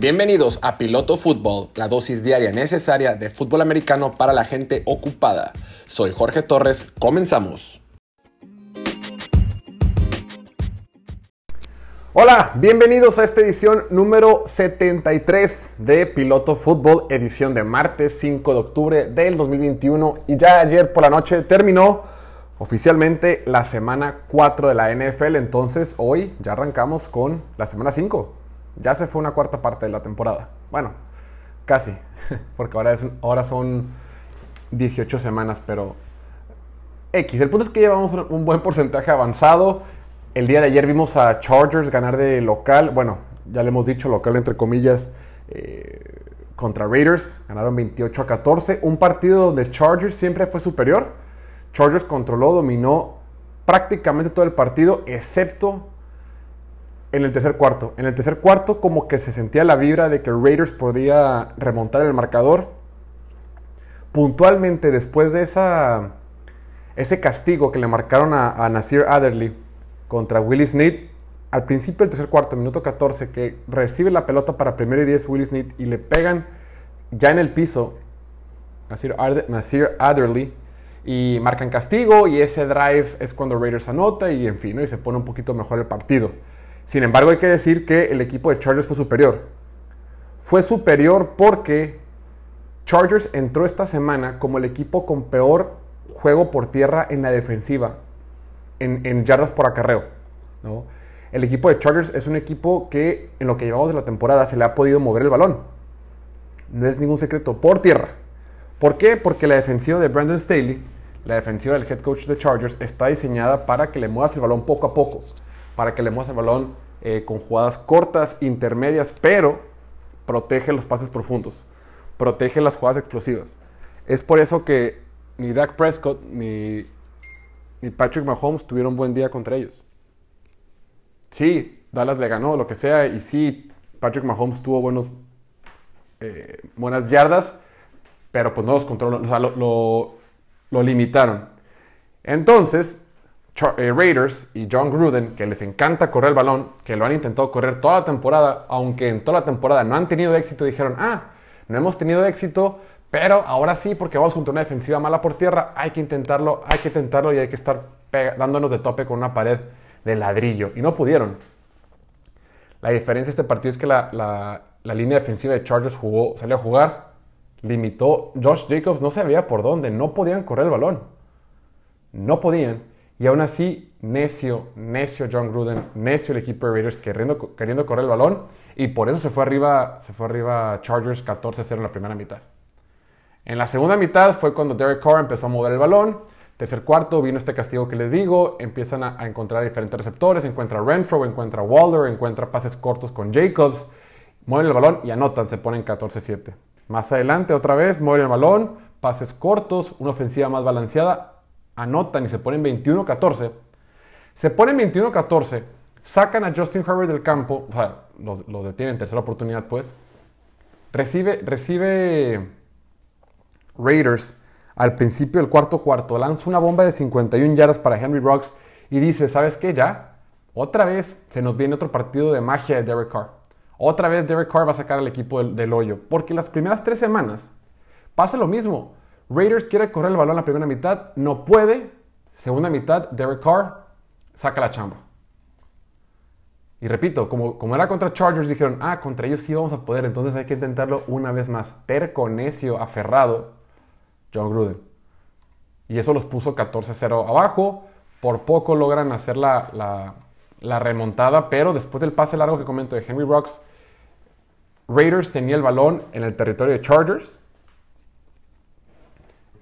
Bienvenidos a Piloto Fútbol, la dosis diaria necesaria de fútbol americano para la gente ocupada. Soy Jorge Torres, comenzamos. Hola, bienvenidos a esta edición número 73 de Piloto Fútbol, edición de martes 5 de octubre del 2021. Y ya ayer por la noche terminó oficialmente la semana 4 de la NFL, entonces hoy ya arrancamos con la semana 5 ya se fue una cuarta parte de la temporada. Bueno, casi, porque ahora, es, ahora son 18 semanas, pero X. El punto es que llevamos un buen porcentaje avanzado. El día de ayer vimos a Chargers ganar de local, bueno, ya le hemos dicho local entre comillas, eh, contra Raiders. Ganaron 28 a 14. Un partido donde Chargers siempre fue superior. Chargers controló, dominó prácticamente todo el partido, excepto en el tercer cuarto. En el tercer cuarto como que se sentía la vibra de que Raiders podía remontar el marcador. Puntualmente después de esa, ese castigo que le marcaron a, Nasir Adderley contra Willie Snead, al principio del tercer cuarto, minuto 14, que recibe la pelota para primero y 10 Willie Snead y le pegan ya en el piso Nasir, Nasir Adderley y marcan castigo y ese drive es cuando Raiders anota y en fin, y se pone un poquito mejor el partido. Sin embargo, hay que decir que el equipo de Chargers fue superior. Fue superior porque Chargers entró esta semana como el equipo con peor juego por tierra en la defensiva, en, yardas por acarreo. El equipo de Chargers es un equipo que en lo que llevamos de la temporada se le ha podido mover el balón. No es ningún secreto, por tierra. ¿Por qué? Porque la defensiva de Brandon Staley, la defensiva del head coach de Chargers, está diseñada para que le muevas el balón poco a poco para que le muevas el balón eh, con jugadas cortas, intermedias, pero protege los pases profundos, protege las jugadas explosivas. Es por eso que ni Dak Prescott ni, Patrick Mahomes tuvieron buen día contra ellos. Sí, Dallas le ganó, lo que sea, y sí, Patrick Mahomes tuvo buenos, eh, buenas yardas, pero pues no los controló, o sea, lo, lo limitaron. Entonces, Raiders y John Gruden, que les encanta correr el balón, que lo han intentado correr toda la temporada, aunque en toda la temporada no han tenido éxito, dijeron, ah, no hemos tenido éxito, pero ahora sí, porque vamos contra una defensiva mala por tierra, hay que intentarlo, hay que intentarlo y hay que estar dándonos de tope con una pared de ladrillo. Y no pudieron. La diferencia de este partido es que la, la línea defensiva de Chargers jugó, salió a jugar, limitó. Josh Jacobs no sabía por dónde, no podían correr el balón. No podían. Y aún así, necio, necio John Gruden, necio el equipo de Raiders queriendo, queriendo correr el balón. Y por eso se fue arriba, se fue arriba Chargers 14-0 en la primera mitad. En la segunda mitad fue cuando Derek Carr empezó a mover el balón. Tercer cuarto vino este castigo que les digo. Empiezan a, encontrar diferentes receptores. Encuentra Renfro, encuentra Waller, encuentra pases cortos con Jacobs. Mueven el balón y anotan, se ponen 14-7. Más adelante, otra vez, mueven el balón, pases cortos, una ofensiva más balanceada anotan y se ponen 21-14, se ponen 21-14, sacan a Justin Herbert del campo, o sea, lo, detienen en tercera oportunidad, pues. Recibe, recibe Raiders al principio del cuarto cuarto, lanza una bomba de 51 yardas para Henry Rocks y dice, ¿sabes qué? Ya, otra vez se nos viene otro partido de magia de Derek Carr. Otra vez Derek Carr va a sacar al equipo del, del hoyo. Porque las primeras tres semanas pasa lo mismo. Raiders quiere correr el balón en la primera mitad, no puede. Segunda mitad, Derek Carr saca la chamba. Y repito, como, como era contra Chargers, dijeron, ah, contra ellos sí vamos a poder, entonces hay que intentarlo una vez más. Terco, necio, aferrado, John Gruden. Y eso los puso 14-0 abajo. Por poco logran hacer la, la, remontada, pero después del pase largo que comento de Henry Rocks, Raiders tenía el balón en el territorio de Chargers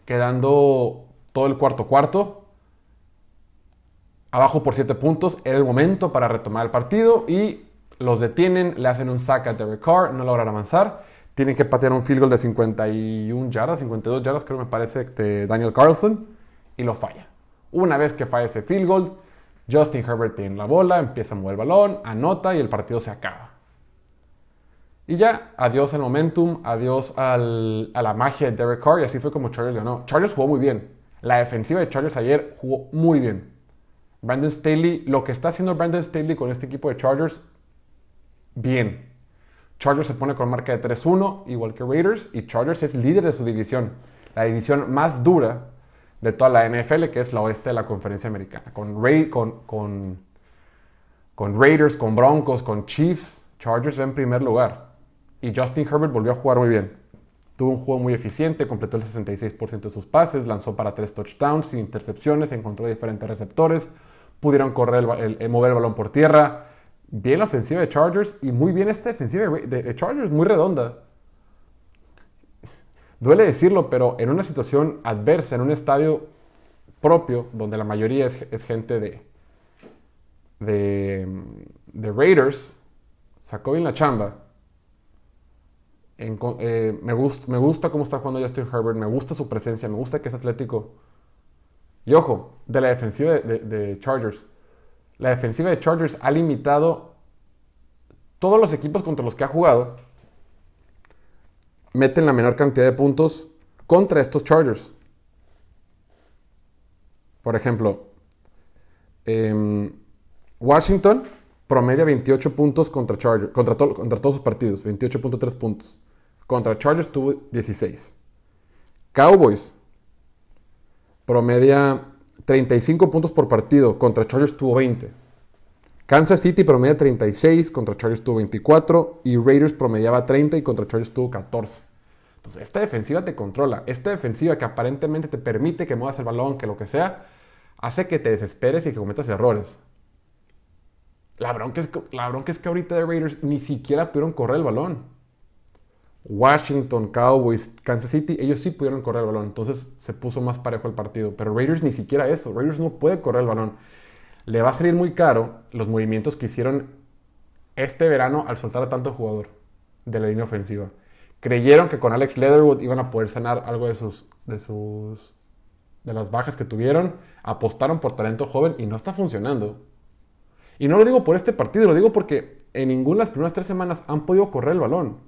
quedando todo el cuarto cuarto. Abajo por 7 puntos, era el momento para retomar el partido y los detienen, le hacen un sack a Derek Carr, no logran avanzar. Tienen que patear un field goal de 51 yardas, 52 yardas, creo me parece, de Daniel Carlson, y lo falla. Una vez que falla ese field goal, Justin Herbert tiene la bola, empieza a mover el balón, anota y el partido se acaba. Y ya, adiós al momentum, adiós a la magia de Derek Carr, y así fue como Chargers ganó. Chargers jugó muy bien. La defensiva de Chargers ayer jugó muy bien. Brandon Staley, lo que está haciendo Brandon Staley con este equipo de Chargers, bien. Chargers se pone con marca de 3-1, igual que Raiders, y Chargers es líder de su división, la división más dura de toda la NFL, que es la oeste de la conferencia americana, con, con, con, Raiders, con Broncos, con Chiefs, Chargers en primer lugar. Y Justin Herbert volvió a jugar muy bien. Tuvo un juego muy eficiente, completó el 66% de sus pases, lanzó para tres touchdowns sin intercepciones, encontró diferentes receptores, pudieron correr el, mover el balón por tierra. Bien la ofensiva de Chargers y muy bien esta defensiva de, Chargers, muy redonda. Duele decirlo, pero en una situación adversa, en un estadio propio, donde la mayoría es, gente de, de, de Raiders, sacó bien la chamba eh, me, gusta, cómo está jugando Justin Herbert, me gusta su presencia, me gusta que es atlético. Y ojo, de la defensiva de, Chargers. La defensiva de Chargers ha limitado todos los equipos contra los que ha jugado. Meten la menor cantidad de puntos contra estos Chargers. Por ejemplo, em, Washington promedia 28 puntos contra, Chargers, contra, contra todos sus partidos, 28.3 puntos. Contra Chargers tuvo 16. Cowboys promedia 35 puntos por partido. Contra Chargers tuvo 20. Kansas City promedia 36, contra Chargers tuvo 24 y Raiders promediaba 30 y contra Chargers tuvo 14. Entonces, esta defensiva te controla. Esta defensiva que aparentemente te permite que muevas el balón, que lo que sea, hace que te desesperes y que cometas errores. La bronca es, la bronca es que ahorita de Raiders ni siquiera pudieron correr el balón. Washington, Cowboys, Kansas City, ellos sí pudieron correr el balón, entonces se puso más parejo el partido. Pero Raiders ni siquiera eso, Raiders no puede correr el balón. Le va a salir muy caro los movimientos que hicieron este verano al soltar a tanto jugador de la línea ofensiva. Creyeron que con Alex Leatherwood iban a poder sanar algo de sus, de sus, de las bajas que tuvieron. Apostaron por talento joven y no está funcionando. Y no lo digo por este partido, lo digo porque en ninguna de las primeras tres semanas han podido correr el balón.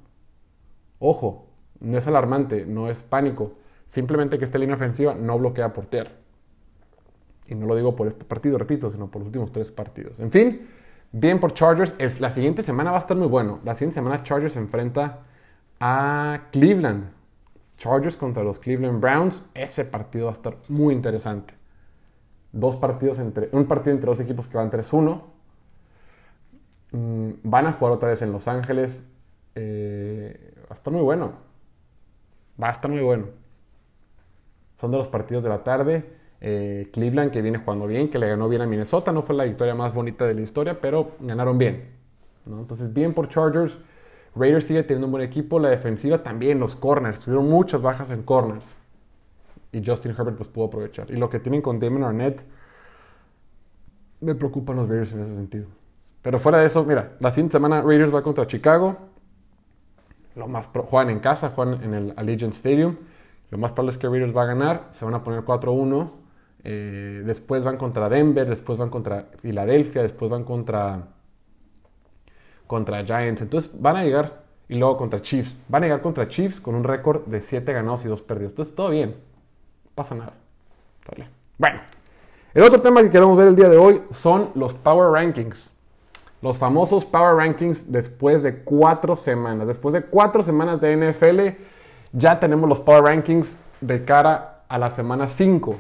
Ojo, no es alarmante, no es pánico. Simplemente que esta línea ofensiva no bloquea por tierra. Y no lo digo por este partido, repito, sino por los últimos tres partidos. En fin, bien por Chargers. La siguiente semana va a estar muy bueno. La siguiente semana Chargers enfrenta a Cleveland. Chargers contra los Cleveland Browns. Ese partido va a estar muy interesante. Dos partidos entre, un partido entre dos equipos que van 3-1. Mm, van a jugar otra vez en Los Ángeles. Eh, va a estar muy bueno. Va a estar muy bueno. Son de los partidos de la tarde. Eh, Cleveland que viene jugando bien, que le ganó bien a Minnesota. No fue la victoria más bonita de la historia, pero ganaron bien. Entonces, bien por Chargers. Raiders sigue teniendo un buen equipo. La defensiva también, los corners. Tuvieron muchas bajas en corners. Y Justin Herbert pudo aprovechar. Y lo que tienen con Damon Arnett, me preocupan los Raiders en ese sentido. Pero fuera de eso, mira, la siguiente semana Raiders va contra Chicago. Lo juegan en casa, juegan en el Allegiant Stadium. Lo más probable es que Raiders va a ganar. Se van a poner 4-1. Eh, después van contra Denver, después van contra Filadelfia, después van contra, contra Giants. Entonces van a llegar y luego contra Chiefs. Van a llegar contra Chiefs con un récord de 7 ganados y 2 perdidos. Entonces todo bien. No pasa nada. Bueno, el otro tema que queremos ver el día de hoy son los Power Rankings. Los famosos Power Rankings después de cuatro semanas. Después de cuatro semanas de NFL, ya tenemos los Power Rankings de cara a la semana 5.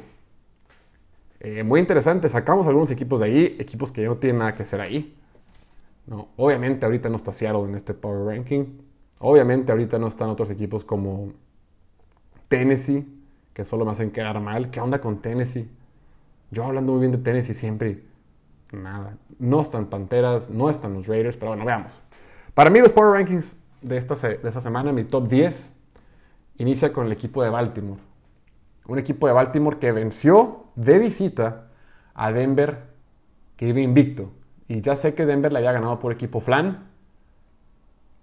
Eh, muy interesante, sacamos algunos equipos de ahí, equipos que ya no tienen nada que hacer ahí. Obviamente ahorita no está Seattle en este Power Ranking. Obviamente ahorita no están otros equipos como Tennessee, que solo me hacen quedar mal. ¿Qué onda con Tennessee? Yo hablando muy bien de Tennessee siempre nada. No están Panteras, no están los Raiders, pero bueno, veamos. Para mí los Power Rankings de esta, de esta semana, mi top 10, inicia con el equipo de Baltimore. Un equipo de Baltimore que venció de visita a Denver, que iba invicto. Y ya sé que Denver le había ganado por equipo flan,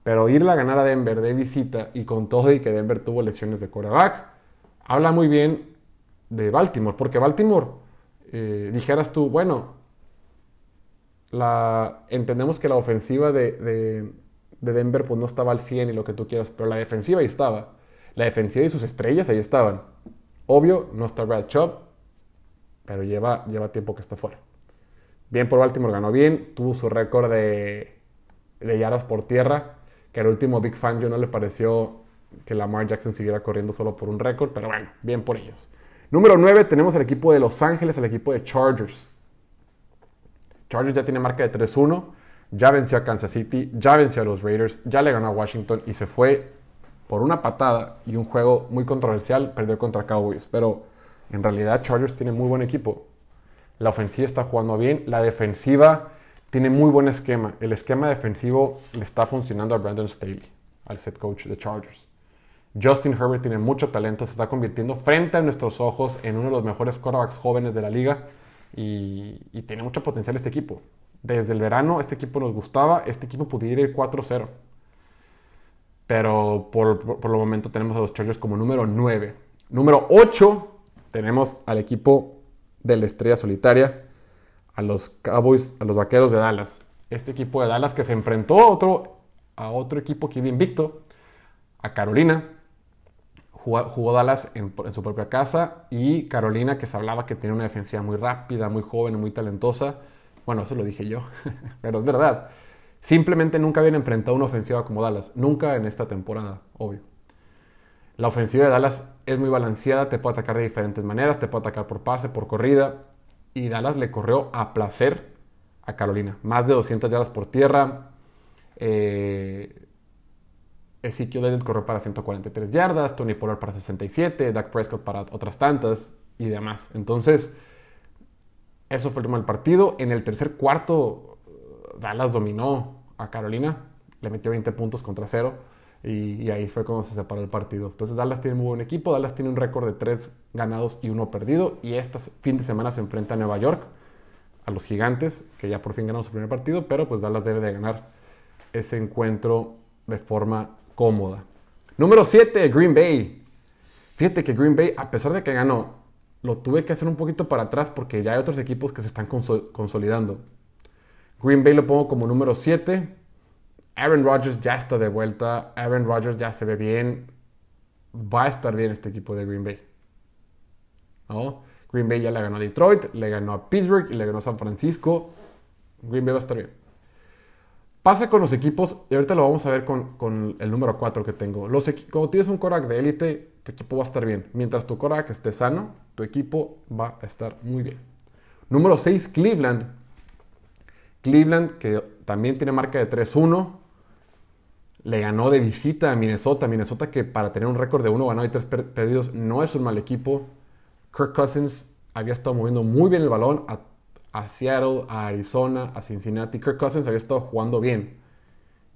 pero irle a ganar a Denver de visita y con todo y que Denver tuvo lesiones de quarterback, habla muy bien de Baltimore, porque Baltimore, eh, dijeras tú, bueno, la, entendemos que la ofensiva de, Denver pues, no estaba al 100 y lo que tú quieras, pero la defensiva ahí estaba. La defensiva y sus estrellas ahí estaban. Obvio, no está Brad Chubb, pero lleva, lleva tiempo que está fuera. Bien por Baltimore, ganó bien, tuvo su récord de, de yardas por tierra, que al último Big Fan yo no le pareció que Lamar Jackson siguiera corriendo solo por un récord, pero bueno, bien por ellos. Número 9 tenemos el equipo de Los Ángeles, el equipo de Chargers. Chargers ya tiene marca de 3-1, ya venció a Kansas City, ya venció a los Raiders, ya le ganó a Washington y se fue por una patada y un juego muy controversial, perdió contra Cowboys. Pero en realidad Chargers tiene muy buen equipo. La ofensiva está jugando bien, la defensiva tiene muy buen esquema. El esquema defensivo le está funcionando a Brandon Staley, al head coach de Chargers. Justin Herbert tiene mucho talento, se está convirtiendo frente a nuestros ojos en uno de los mejores quarterbacks jóvenes de la liga y, tiene mucho potencial este equipo. Desde el verano este equipo nos gustaba, este equipo pudiera ir 4-0. Pero por, por, el momento tenemos a los Chargers como número 9. Número 8 tenemos al equipo de la estrella solitaria, a los Cowboys, a los Vaqueros de Dallas. Este equipo de Dallas que se enfrentó a otro, a otro equipo que iba invicto, a Carolina. Jugó, Dallas en, su propia casa y Carolina que se hablaba que tiene una defensiva muy rápida, muy joven, muy talentosa. Bueno, eso lo dije yo, pero es verdad. Simplemente nunca habían enfrentado una ofensiva como Dallas. Nunca en esta temporada, obvio. La ofensiva de Dallas es muy balanceada, te puede atacar de diferentes maneras, te puede atacar por pase, por corrida. Y Dallas le corrió a placer a Carolina. Más de 200 yardas por tierra. Eh, Ezekiel Elliott corrió para 143 yardas, Tony Pollard para 67, Dak Prescott para otras tantas y demás. Entonces, eso fue el tema del partido. En el tercer cuarto, Dallas dominó a Carolina, le metió 20 puntos contra cero y, ahí fue cuando se separó el partido. Entonces, Dallas tiene muy buen equipo, Dallas tiene un récord de 3 ganados y 1 perdido y este fin de semana se enfrenta a Nueva York, a los gigantes, que ya por fin ganaron su primer partido, pero pues Dallas debe de ganar ese encuentro de forma cómoda. Número 7, Green Bay. Fíjate que Green Bay, a pesar de que ganó, lo tuve que hacer un poquito para atrás porque ya hay otros equipos que se están consolidando. Green Bay lo pongo como número 7. Aaron Rodgers ya está de vuelta. Aaron Rodgers ya se ve bien. Va a estar bien este equipo de Green Bay. Green Bay ya le ganó a Detroit, le ganó a Pittsburgh y le ganó a San Francisco. Green Bay va a estar bien. Pasa con los equipos, y ahorita lo vamos a ver con, el número 4 que tengo. Los cuando tienes un Korak de élite, tu equipo va a estar bien. Mientras tu Korak esté sano, tu equipo va a estar muy bien. Número 6, Cleveland. Cleveland, que también tiene marca de 3-1, le ganó de visita a Minnesota. Minnesota que para tener un récord de 1 ganado y 3 perdidos no es un mal equipo. Kirk Cousins había estado moviendo muy bien el balón a Seattle, a Arizona, a Cincinnati. Kirk Cousins había estado jugando bien.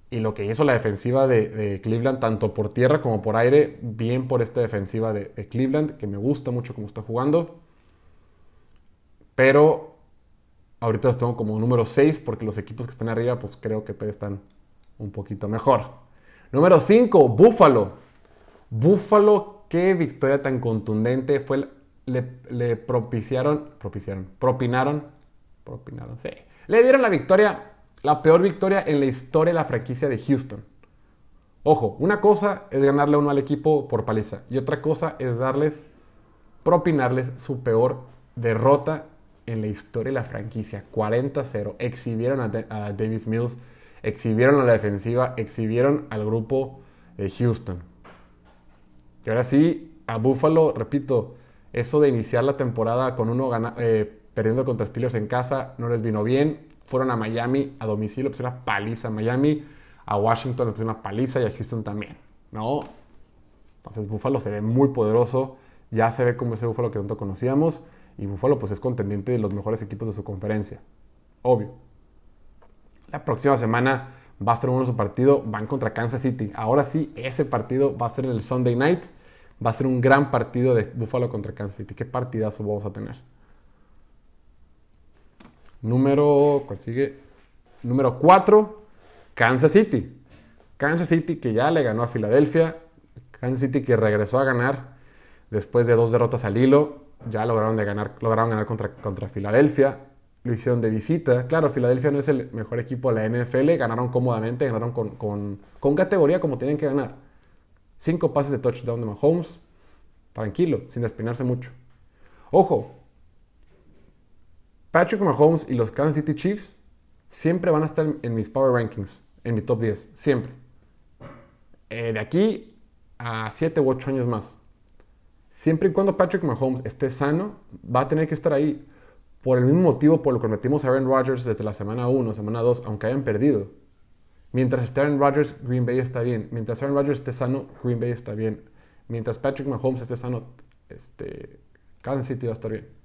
Y lo que hizo la defensiva de, Cleveland, tanto por tierra como por aire, bien por esta defensiva de, Cleveland, que me gusta mucho cómo está jugando. Pero ahorita los tengo como número 6, porque los equipos que están arriba, pues creo que todavía están un poquito mejor. Número 5, Buffalo. Buffalo, qué victoria tan contundente. Fue, le, le propiciaron, propiciaron, propinaron propinaron, sí. Le dieron la victoria, la peor victoria en la historia de la franquicia de Houston. Ojo, una cosa es ganarle uno al equipo por paliza y otra cosa es darles, propinarles su peor derrota en la historia de la franquicia. 40-0. Exhibieron a, a, Davis Mills, exhibieron a la defensiva, exhibieron al grupo de Houston. Y ahora sí, a Buffalo, repito, eso de iniciar la temporada con uno gana, eh, perdiendo contra Steelers en casa, no les vino bien. Fueron a Miami a domicilio, pusieron una paliza a Miami. A Washington le pusieron una paliza y a Houston también, ¿no? Entonces Buffalo se ve muy poderoso. Ya se ve como ese Buffalo que tanto conocíamos. Y Buffalo pues es contendiente de los mejores equipos de su conferencia. Obvio. La próxima semana va a ser uno su partido. Van contra Kansas City. Ahora sí, ese partido va a ser en el Sunday Night. Va a ser un gran partido de Buffalo contra Kansas City. ¿Qué partidazo vamos a tener? Número, ¿cuál sigue? Número 4, Kansas City. Kansas City que ya le ganó a Filadelfia. Kansas City que regresó a ganar después de dos derrotas al hilo. Ya lograron, de ganar, lograron ganar contra, contra Filadelfia. Lo hicieron de visita. Claro, Filadelfia no es el mejor equipo de la NFL. Ganaron cómodamente, ganaron con, con, con categoría como tienen que ganar. Cinco pases de touchdown de Mahomes. Tranquilo, sin despeinarse mucho. Ojo, Patrick Mahomes y los Kansas City Chiefs siempre van a estar en mis Power Rankings, en mi top 10, siempre. eh, de aquí a 7 u 8 años más. Siempre y cuando Patrick Mahomes esté sano, va a tener que estar ahí. Por el mismo motivo por lo que metimos a Aaron Rodgers desde la semana 1, semana 2, aunque hayan perdido. Mientras esté Aaron Rodgers, Green Bay está bien. Mientras Aaron Rodgers esté sano, Green Bay está bien. Mientras Patrick Mahomes esté sano, este, Kansas City va a estar bien.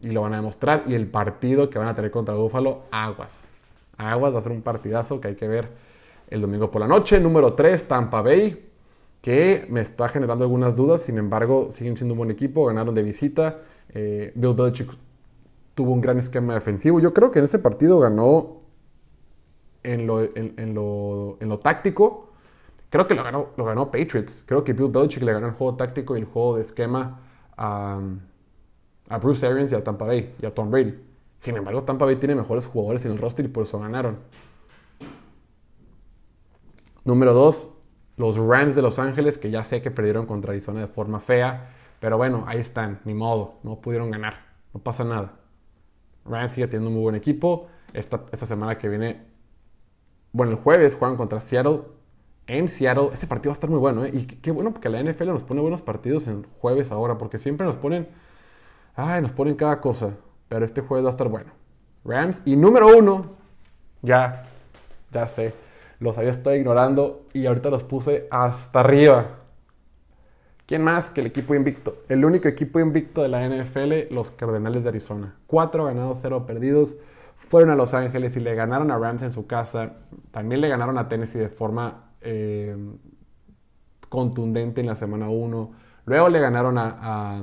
Y lo van a demostrar. Y el partido que van a tener contra Buffalo, aguas. Aguas va a ser un partidazo que hay que ver el domingo por la noche. Número 3, Tampa Bay, que me está generando algunas dudas. Sin embargo, siguen siendo un buen equipo. Ganaron de visita. Eh, Bill Belichick tuvo un gran esquema defensivo. Yo creo que en ese partido ganó en lo, en, lo, táctico. Creo que lo ganó, lo ganó Patriots. Creo que Bill Belichick le ganó el juego táctico y el juego de esquema a, a Bruce Arians y a Tampa Bay y a Tom Brady. Sin embargo, Tampa Bay tiene mejores jugadores en el roster y por eso ganaron. Número 2, los Rams de Los Ángeles, que ya sé que perdieron contra Arizona de forma fea. Pero bueno, ahí están, ni modo, no pudieron ganar, no pasa nada. Rams sigue teniendo un muy buen equipo. Esta, esta semana que viene, bueno, el jueves juegan contra Seattle. En Seattle, este partido va a estar muy bueno, ¿eh? Y qué bueno porque la NFL nos pone buenos partidos en jueves ahora, porque siempre nos ponen, ay, nos ponen cada cosa. Pero este jueves va a estar bueno. Rams y número uno, ya, ya sé, los había estado ignorando y ahorita los puse hasta arriba. ¿Quién más que el equipo invicto? El único equipo invicto de la NFL, los Cardenales de Arizona. Cuatro ganados, cero perdidos. Fueron a Los Ángeles y le ganaron a Rams en su casa. También le ganaron a Tennessee de forma eh, contundente en la semana 1. Luego le ganaron a, a,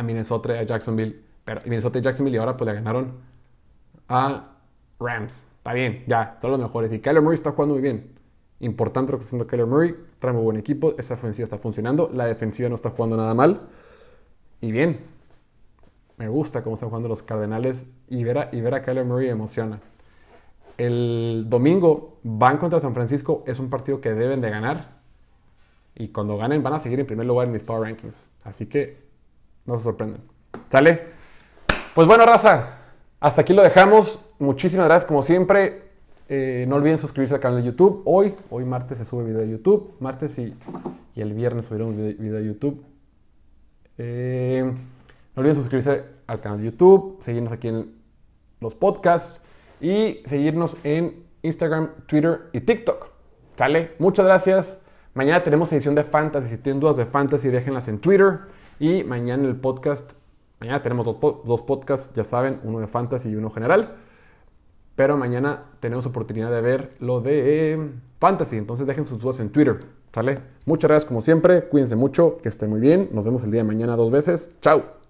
Minnesota, a Jacksonville. Pero, Minnesota y Jacksonville y ahora pues le ganaron a Rams. Está bien, ya, son los mejores. Y Kyler Murray está jugando muy bien. Importante lo que está haciendo Kyler Murray. Trae muy buen equipo. Esa ofensiva está funcionando. La defensiva no está jugando nada mal. Y bien. Me gusta cómo están jugando los Cardenales. Y ver a, y ver a Kyler Murray emociona. El domingo van contra San Francisco. Es un partido que deben de ganar. Y cuando ganen van a seguir en primer lugar en mis Power Rankings. Así que no se sorprendan. ¿Sale? Pues bueno, raza. Hasta aquí lo dejamos. Muchísimas gracias como siempre. Eh, no olviden suscribirse al canal de YouTube. Hoy, hoy martes se sube video de YouTube. Martes y, el viernes subiremos video, de YouTube. Eh, no olviden suscribirse al canal de YouTube, seguirnos aquí en los podcasts y seguirnos en Instagram, Twitter y TikTok. ¿Sale? Muchas gracias. Mañana tenemos edición de Fantasy. Si tienen dudas de Fantasy, déjenlas en Twitter. Y mañana el podcast, mañana tenemos dos, dos podcasts, ya saben, uno de Fantasy y uno general. Pero mañana tenemos oportunidad de ver lo de eh, Fantasy. Entonces dejen sus dudas en Twitter. ¿Sale? Muchas gracias como siempre. Cuídense mucho. Que estén muy bien. Nos vemos el día de mañana dos veces. Chao.